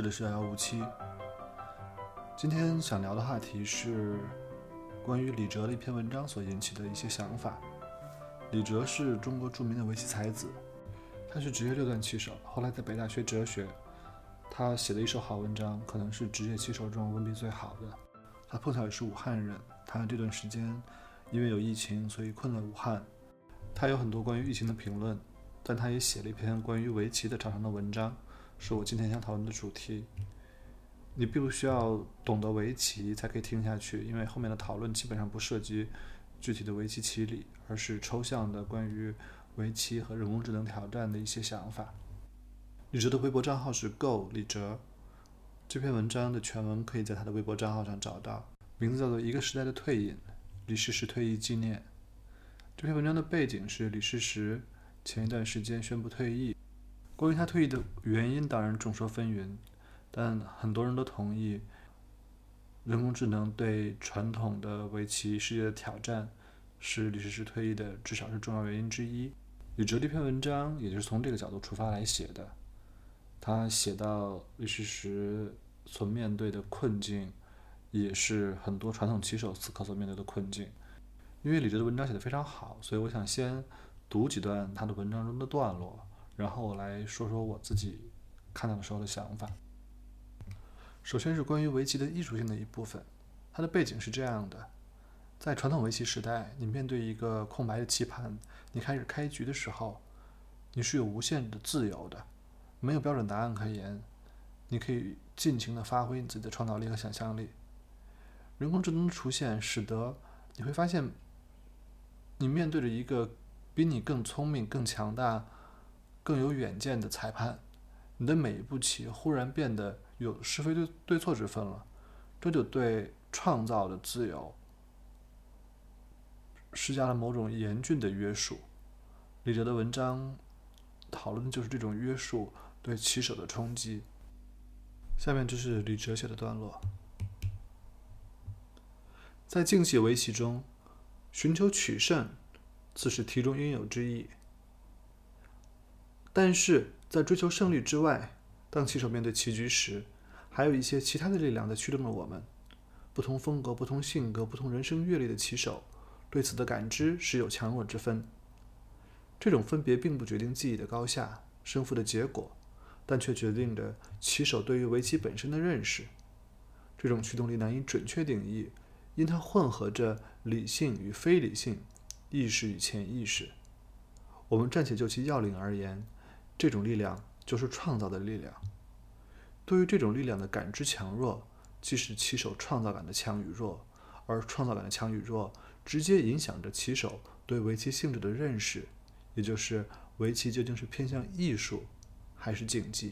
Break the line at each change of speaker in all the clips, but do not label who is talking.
这里是遥遥无期。今天想聊的话题是关于李哲的一篇文章所引起的一些想法。李哲是中国著名的围棋才子，他是职业六段棋手，后来在北大学哲学。他写的一手好文章，可能是职业棋手中文笔最好的。他碰巧也是武汉人，他这段时间因为有疫情，所以困在武汉。他有很多关于疫情的评论，但他也写了一篇关于围棋的长长的文章。是我今天想讨论的主题。你并不需要懂得围棋才可以听下去，因为后面的讨论基本上不涉及具体的围棋棋理，而是抽象的关于围棋和人工智能挑战的一些想法。李哲的微博账号是 Go 李哲，这篇文章的全文可以在他的微博账号上找到，名字叫做《一个时代的退隐》，李世石退役纪念。这篇文章的背景是李世石前一段时间宣布退役。关于他退役的原因，当然众说纷纭，但很多人都同意，人工智能对传统的围棋世界的挑战，是李世石退役的至少是重要原因之一。李哲这篇文章也就是从这个角度出发来写的，他写到李世石所面对的困境，也是很多传统棋手此刻所面对的困境。因为李哲的文章写得非常好，所以我想先读几段他的文章中的段落。然后我来说说我自己看到的时候的想法。首先是关于围棋的艺术性的一部分，它的背景是这样的：在传统围棋时代，你面对一个空白的棋盘，你开始开局的时候，你是有无限的自由的，没有标准答案可言，你可以尽情的发挥你自己的创造力和想象力。人工智能的出现，使得你会发现，你面对着一个比你更聪明、更强大。更有远见的裁判，你的每一步棋忽然变得有是非对对错之分了，这就对创造的自由施加了某种严峻的约束。李哲的文章讨论的就是这种约束对棋手的冲击。下面这是李哲写的段落：在竞技围棋中，寻求取胜，自是题中应有之意。但是在追求胜利之外，当棋手面对棋局时，还有一些其他的力量在驱动着我们。不同风格、不同性格、不同人生阅历的棋手，对此的感知是有强弱之分。这种分别并不决定技艺的高下、胜负的结果，但却决定着棋手对于围棋本身的认识。这种驱动力难以准确定义，因它混合着理性与非理性、意识与潜意识。我们暂且就其要领而言。这种力量就是创造的力量。对于这种力量的感知强弱，即是棋手创造感的强与弱，而创造感的强与弱直接影响着棋手对围棋性质的认识，也就是围棋究竟是偏向艺术还是竞技。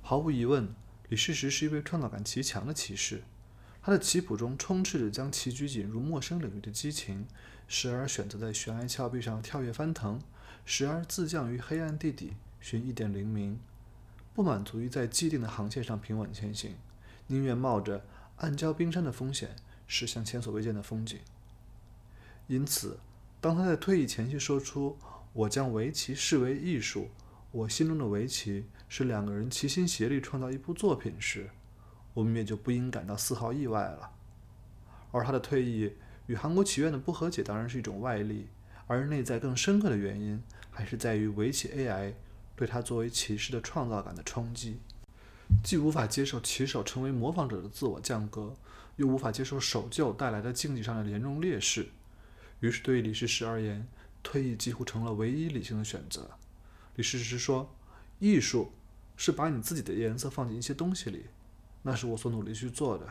毫无疑问，李世石是一位创造感极强的棋士，他的棋谱中充斥着将棋局引入陌生领域的激情，时而选择在悬崖峭壁上跳跃翻腾。时而自降于黑暗地底，寻一点灵明，不满足于在既定的航线上平稳前行，宁愿冒着暗礁冰山的风险驶向前所未见的风景。因此，当他在退役前夕说出“我将围棋视为艺术，我心中的围棋是两个人齐心协力创造一部作品”时，我们也就不应感到丝毫意外了。而他的退役与韩国棋院的不和解当然是一种外力。而内在更深刻的原因，还是在于围棋 AI 对他作为骑士的创造感的冲击，既无法接受棋手成为模仿者的自我降格，又无法接受守旧带来的竞技上的严重劣势。于是，对于李世石而言，退役几乎成了唯一理性的选择。李世石说：“艺术是把你自己的颜色放进一些东西里，那是我所努力去做的。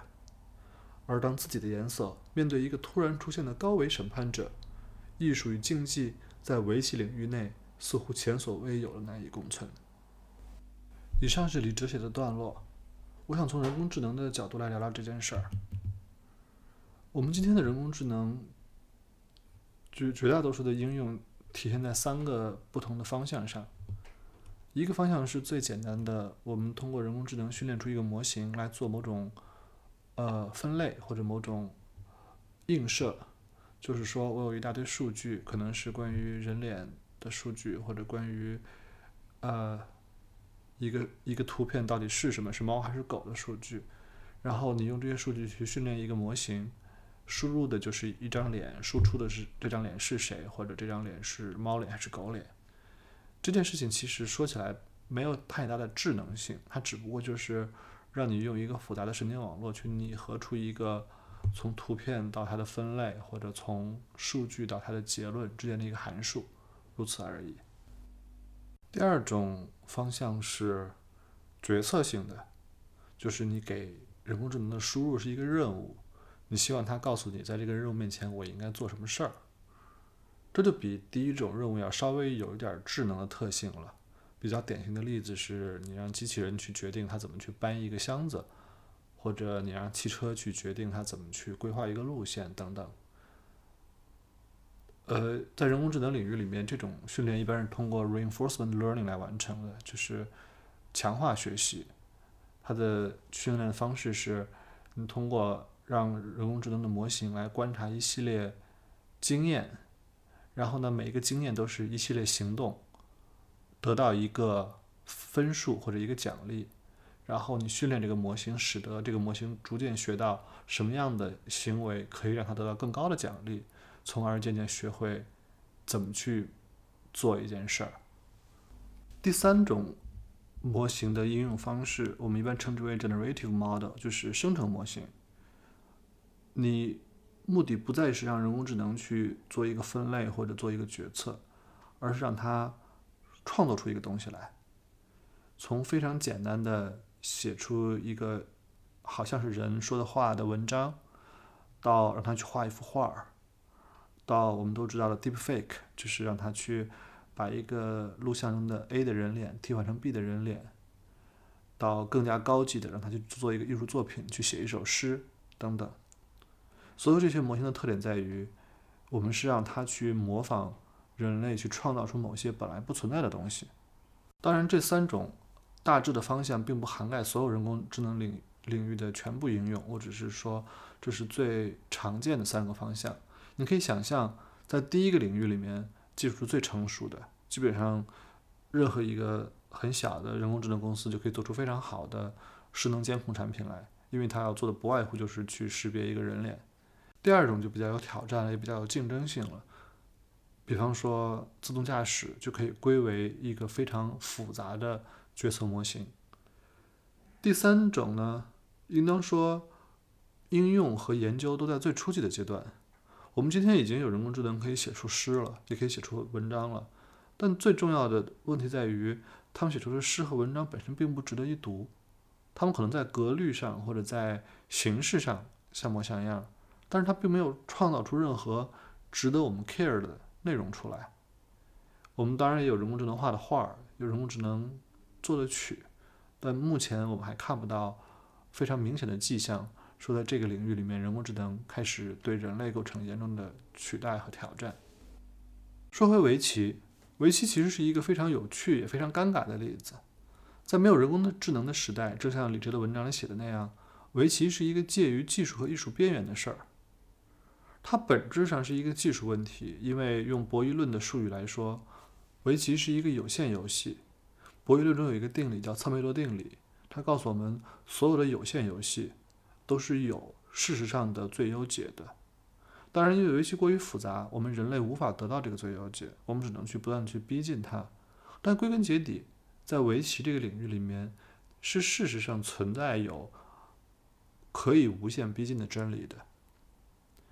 而当自己的颜色面对一个突然出现的高维审判者。”艺术与竞技在围棋领域内似乎前所未有的难以共存。以上是李哲写的段落。我想从人工智能的角度来聊聊这件事儿。我们今天的人工智能，绝绝大多数的应用体现在三个不同的方向上。一个方向是最简单的，我们通过人工智能训练出一个模型来做某种呃分类或者某种映射。就是说，我有一大堆数据，可能是关于人脸的数据，或者关于呃一个一个图片到底是什么，是猫还是狗的数据，然后你用这些数据去训练一个模型，输入的就是一张脸，输出的是这张脸是谁，或者这张脸是猫脸还是狗脸。这件事情其实说起来没有太大的智能性，它只不过就是让你用一个复杂的神经网络去拟合出一个从图片到它的分类，或者从数据到它的结论之间的一个函数，如此而已。第二种方向是决策性的，就是你给人工智能的输入是一个任务，你希望它告诉你，在这个任务面前我应该做什么事儿。这就比第一种任务要稍微有一点智能的特性了。比较典型的例子是你让机器人去决定它怎么去搬一个箱子，或者你让汽车去决定它怎么去规划一个路线等等。呃，在人工智能领域里面，这种训练一般是通过 reinforcement learning 来完成的，就是强化学习。它的训练方式是，你通过让人工智能的模型来观察一系列经验，然后呢，每一个经验都是一系列行动，得到一个分数或者一个奖励，然后你训练这个模型，使得这个模型逐渐学到什么样的行为可以让它得到更高的奖励。从而渐渐学会怎么去做一件事儿。第三种模型的应用方式，我们一般称之为 generative model，就是生成模型。你目的不再是让人工智能去做一个分类或者做一个决策，而是让它创作出一个东西来。从非常简单的写出一个好像是人说的话的文章，到让他去画一幅画儿。到我们都知道的 deepfake，就是让他去把一个录像中的 A 的人脸替换成 B 的人脸，到更加高级的，让他去做一个艺术作品，去写一首诗等等。所有这些模型的特点在于，我们是让它去模仿人类，去创造出某些本来不存在的东西。当然，这三种大致的方向并不涵盖所有人工智能领领域的全部应用，我只是说这是最常见的三个方向。你可以想象，在第一个领域里面，技术是最成熟的，基本上任何一个很小的人工智能公司就可以做出非常好的失能监控产品来，因为它要做的不外乎就是去识别一个人脸。第二种就比较有挑战了，也比较有竞争性了，比方说自动驾驶就可以归为一个非常复杂的决策模型。第三种呢，应当说应用和研究都在最初级的阶段。我们今天已经有人工智能可以写出诗了，也可以写出文章了，但最重要的问题在于，他们写出的诗和文章本身并不值得一读，他们可能在格律上或者在形式上像模像样，但是它并没有创造出任何值得我们 care 的内容出来。我们当然也有人工智能画的画，有人工智能做的曲，但目前我们还看不到非常明显的迹象。说在这个领域里面，人工智能开始对人类构成严重的取代和挑战。说回围棋，围棋其实是一个非常有趣也非常尴尬的例子。在没有人工的智能的时代，正像李哲的文章里写的那样，围棋是一个介于技术和艺术边缘的事儿。它本质上是一个技术问题，因为用博弈论的术语来说，围棋是一个有限游戏。博弈论中有一个定理叫测梅罗定理，它告诉我们所有的有限游戏。都是有事实上的最优解的，当然，因为围棋过于复杂，我们人类无法得到这个最优解，我们只能去不断去逼近它。但归根结底，在围棋这个领域里面，是事实上存在有可以无限逼近的真理的。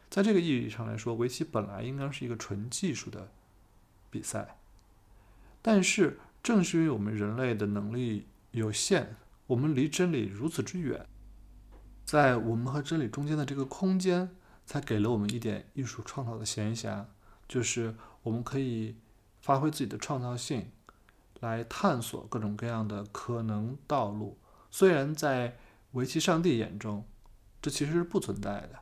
在这个意义上来说，围棋本来应该是一个纯技术的比赛，但是正是因为我们人类的能力有限，我们离真理如此之远。在我们和真理中间的这个空间，才给了我们一点艺术创造的闲暇，就是我们可以发挥自己的创造性，来探索各种各样的可能道路。虽然在围棋上帝眼中，这其实是不存在的。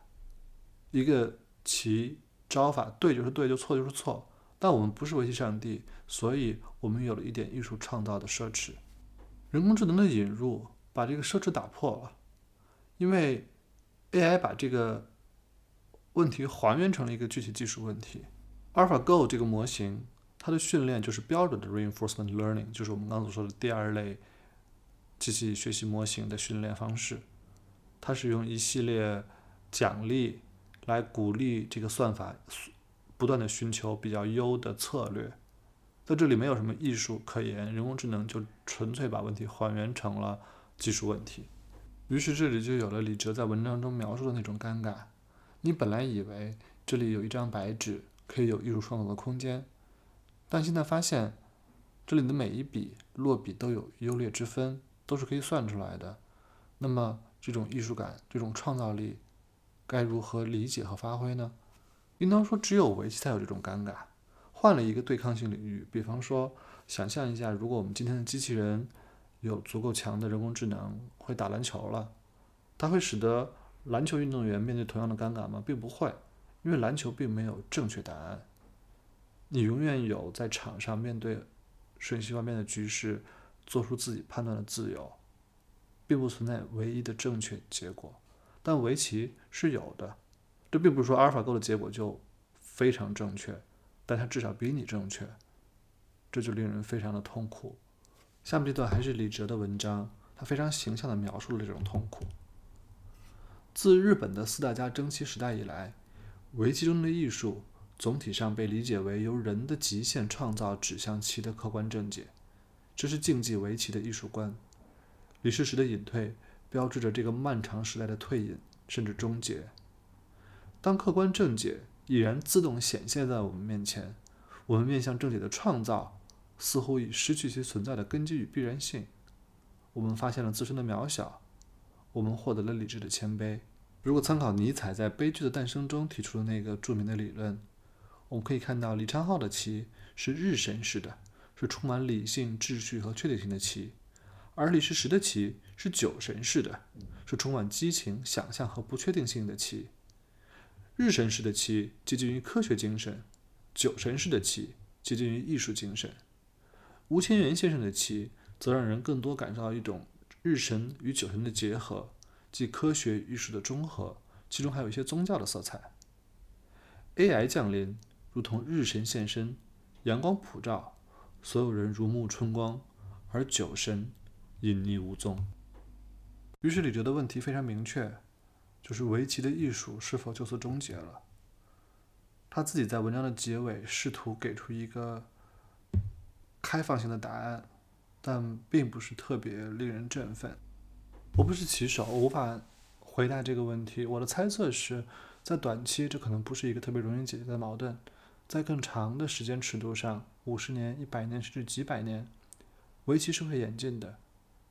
一个棋招法对就是对，就错就是错。但我们不是围棋上帝，所以我们有了一点艺术创造的奢侈。人工智能的引入，把这个奢侈打破了。因为 AI 把这个问题还原成了一个具体技术问题。AlphaGo 这个模型，它的训练就是标准的 reinforcement learning，就是我们刚才所说的第二类机器学习模型的训练方式，它是用一系列奖励来鼓励这个算法不断的寻求比较优的策略。在这里没有什么艺术可言，人工智能就纯粹把问题还原成了技术问题。于是这里就有了李哲在文章中描述的那种尴尬。你本来以为这里有一张白纸，可以有艺术创造的空间，但现在发现这里的每一笔落笔都有优劣之分。都是可以算出来的，那么这种艺术感、这种创造力，该如何理解和发挥呢？应当说，只有围棋才有这种尴尬。换了一个对抗性领域，比方说，想象一下，如果我们今天的机器人有足够强的人工智能，会打篮球了，它会使得篮球运动员面对同样的尴尬吗？并不会，因为篮球并没有正确答案。你永远有在场上面对瞬息万变的局势。做出自己判断的自由，并不存在唯一的正确结果，但围棋是有的。这并不是说阿尔法狗的结果就非常正确，但它至少比你正确，这就令人非常的痛苦。下面这段还是李哲的文章，他非常形象地描述了这种痛苦。自日本的四大家争奇时代以来，围棋中的艺术总体上被理解为由人的极限创造指向棋的客观正解。这是竞技围棋的艺术观。李世石的隐退，标志着这个漫长时代的退隐甚至终结。当客观正解已然自动显现在我们面前，我们面向正解的创造，似乎已失去其存在的根基与必然性。我们发现了自身的渺小，我们获得了理智的谦卑。如果参考尼采在《悲剧的诞生》中提出的那个著名的理论，我们可以看到李昌镐的棋是日神式的。是充满理性、秩序和确定性的棋，而李世石的棋是酒神式的，是充满激情、想象和不确定性的棋。日神式的棋接近于科学精神，酒神式的棋接近于艺术精神。吴千源先生的棋则让人更多感受到一种日神与酒神的结合，即科学与艺术的中和，其中还有一些宗教的色彩。AI 降临，如同日神现身，阳光普照。所有人如沐春光，而酒神隐匿无踪。于是李哲的问题非常明确，就是围棋的艺术是否就此终结了？他自己在文章的结尾试图给出一个开放性的答案，但并不是特别令人振奋。我不是棋手，我无法回答这个问题。我的猜测是在短期，这可能不是一个特别容易解决的矛盾。在更长的时间尺度上，五十年、一百年甚至几百年，围棋是会演进的。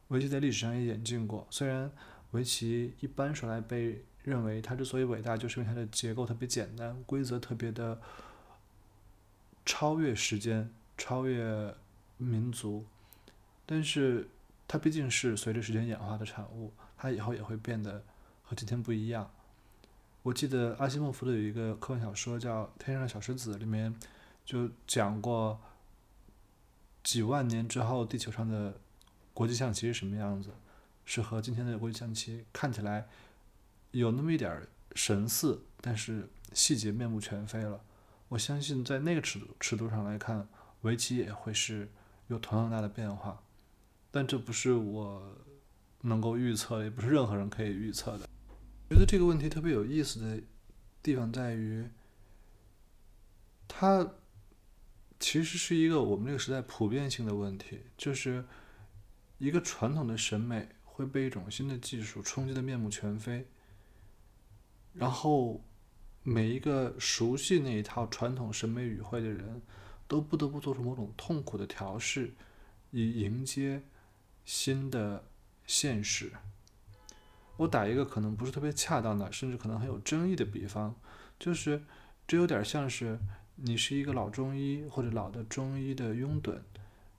围棋在历史上也演进过。虽然围棋一般说来被认为它之所以伟大，就是因为它的结构特别简单，规则特别的超越时间、超越民族。但是它毕竟是随着时间演化的产物，它以后也会变得和今天不一样。我记得阿西莫夫的有一个科幻小说叫《天上的小石子》，里面就讲过几万年之后地球上的国际象棋是什么样子，是和今天的国际象棋看起来有那么一点神似，但是细节面目全非了。我相信在那个尺度尺度上来看，围棋也会是有同样大的变化，但这不是我能够预测的，也不是任何人可以预测的。觉得这个问题特别有意思的地方在于，它其实是一个我们这个时代普遍性的问题，就是一个传统的审美会被一种新的技术冲击的面目全非，然后每一个熟悉那一套传统审美语汇的人都不得不做出某种痛苦的调试，以迎接新的现实。我打一个可能不是特别恰当的，甚至可能很有争议的比方，就是这有点像是你是一个老中医或者老的中医的拥趸，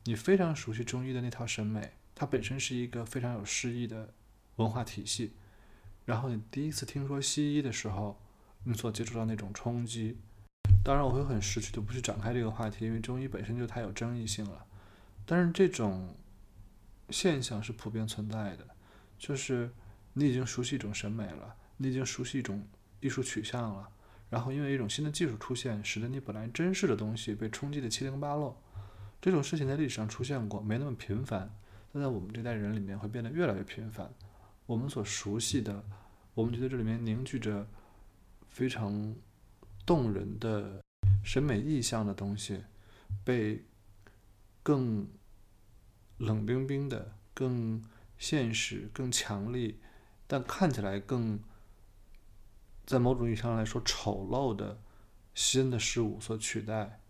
你非常熟悉中医的那套审美，它本身是一个非常有诗意的文化体系。然后你第一次听说西医的时候，你所接触到那种冲击，当然我会很识趣的不去展开这个话题，因为中医本身就太有争议性了。但是这种现象是普遍存在的，就是。你已经熟悉一种审美了，你已经熟悉一种艺术取向了，然后因为一种新的技术出现，使得你本来真实的东西被冲击的七零八落。这种事情在历史上出现过，没那么频繁，在我们这代人里面会变得越来越频繁。我们所熟悉的，我们觉得这里面凝聚着非常动人的审美意象的东西，被更冷冰冰的、更现实、更强力，但看起来更在某种意义上来说丑陋的新的事物所取代。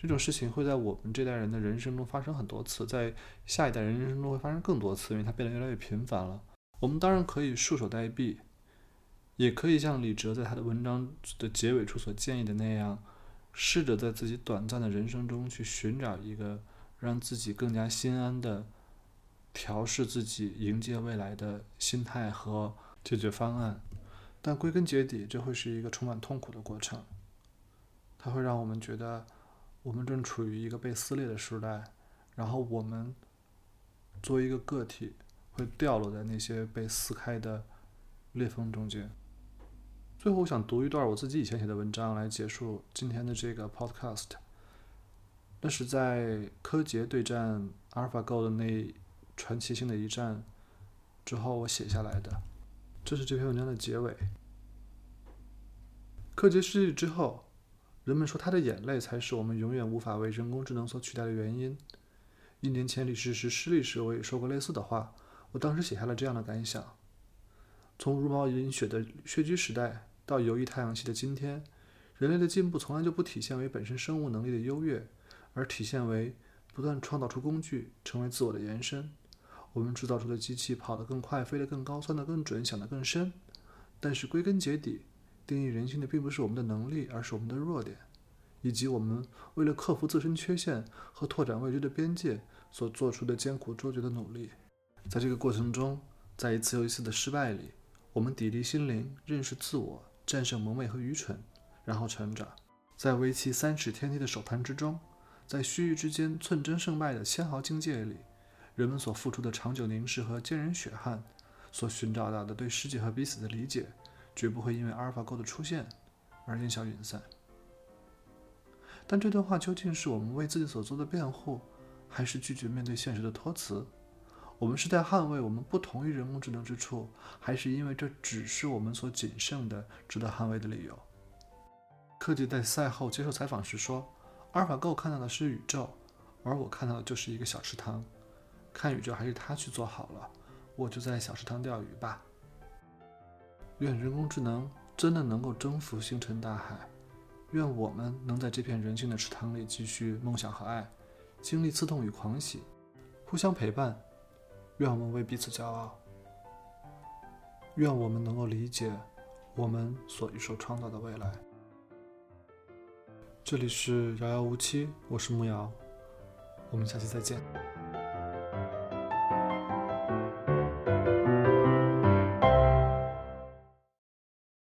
这种事情会在我们这代人的人生中发生很多次，在下一代人人生中会发生更多次，因为它变得越来越频繁了。我们当然可以束手待毙，也可以像李哲在他的文章的结尾处所建议的那样，试着在自己短暂的人生中去寻找一个让自己更加心安的调试自己、迎接未来的心态和解决方案。但归根结底，这会是一个充满痛苦的过程。它会让我们觉得。我们正处于一个被撕裂的时代，然后我们作为一个个体，会掉落在那些被撕开的裂缝中间。最后，我想读一段我自己以前写的文章来结束今天的这个 podcast。那是在柯洁对战 AlphaGo 的那传奇性的一战之后，我写下来的。这是这篇文章的结尾。柯洁失利之后。人们说他的眼泪才是我们永远无法为人工智能所取代的原因。一年前李世石失利时，我也说过类似的话。我当时写下了这样的感想：从茹毛饮血的穴居时代到游弋太阳系的今天，人类的进步从来就不体现为本身生物能力的优越，而体现为不断创造出工具，成为自我的延伸。我们制造出的机器跑得更快，飞得更高，算得更准，想得更深。但是归根结底，定义人性的并不是我们的能力，而是我们的弱点，以及我们为了克服自身缺陷和拓展未知的边界所做出的艰苦卓绝的努力。在这个过程中，在一次又一次的失败里，我们砥砺心灵，认识自我，战胜蒙昧和愚蠢，然后成长。在为期三尺天地的手盘之中，在须臾之间寸争胜败的纤毫境界里，人们所付出的长久凝视和坚韧血汗，所寻找到的对世界和彼此的理解。绝不会因为阿尔法狗的出现而烟消云散。但这段话究竟是我们为自己所做的辩护，还是拒绝面对现实的托词？我们是在捍卫我们不同于人工智能之处，还是因为这只是我们所仅剩的值得捍卫的理由？科技在赛后接受采访时说：“阿尔法狗看到的是宇宙，而我看到的就是一个小池塘。看宇宙还是他去做好了，我就在小池塘钓鱼吧。”愿人工智能真的能够征服星辰大海，愿我们能在这片人性的池塘里继续梦想和爱，经历刺痛与狂喜，互相陪伴。愿我们为彼此骄傲，愿我们能够理解我们所一手创造的未来。这里是遥遥无期，我是木瑶，我们下期再见。